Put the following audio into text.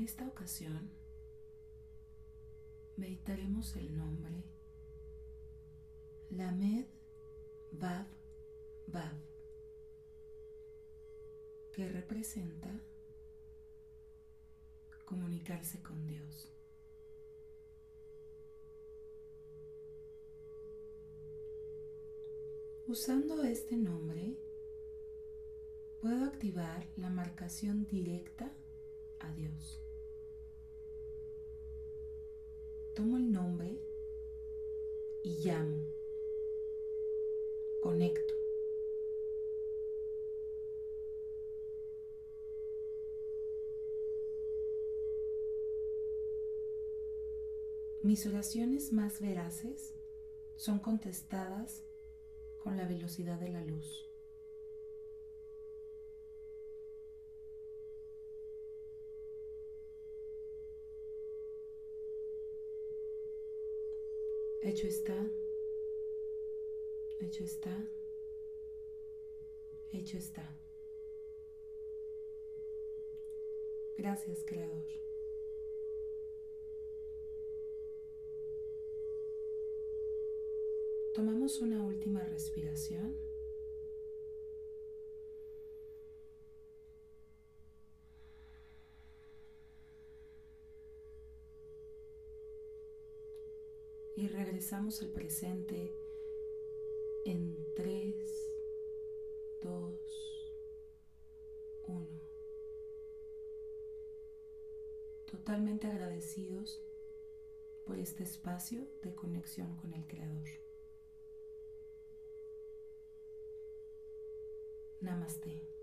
En esta ocasión meditaremos el nombre Lamed Vav Vav, que representa comunicarse con Dios. Usando este nombre, puedo activar la marcación directa a Dios. Tomo el nombre y llamo. Conecto. Mis oraciones más veraces son contestadas con la velocidad de la luz. Hecho está, hecho está, hecho está. Gracias, Creador. Tomamos una última respiración. Y regresamos al presente en 3, 2, 1. Totalmente agradecidos por este espacio de conexión con el Creador. Namaste.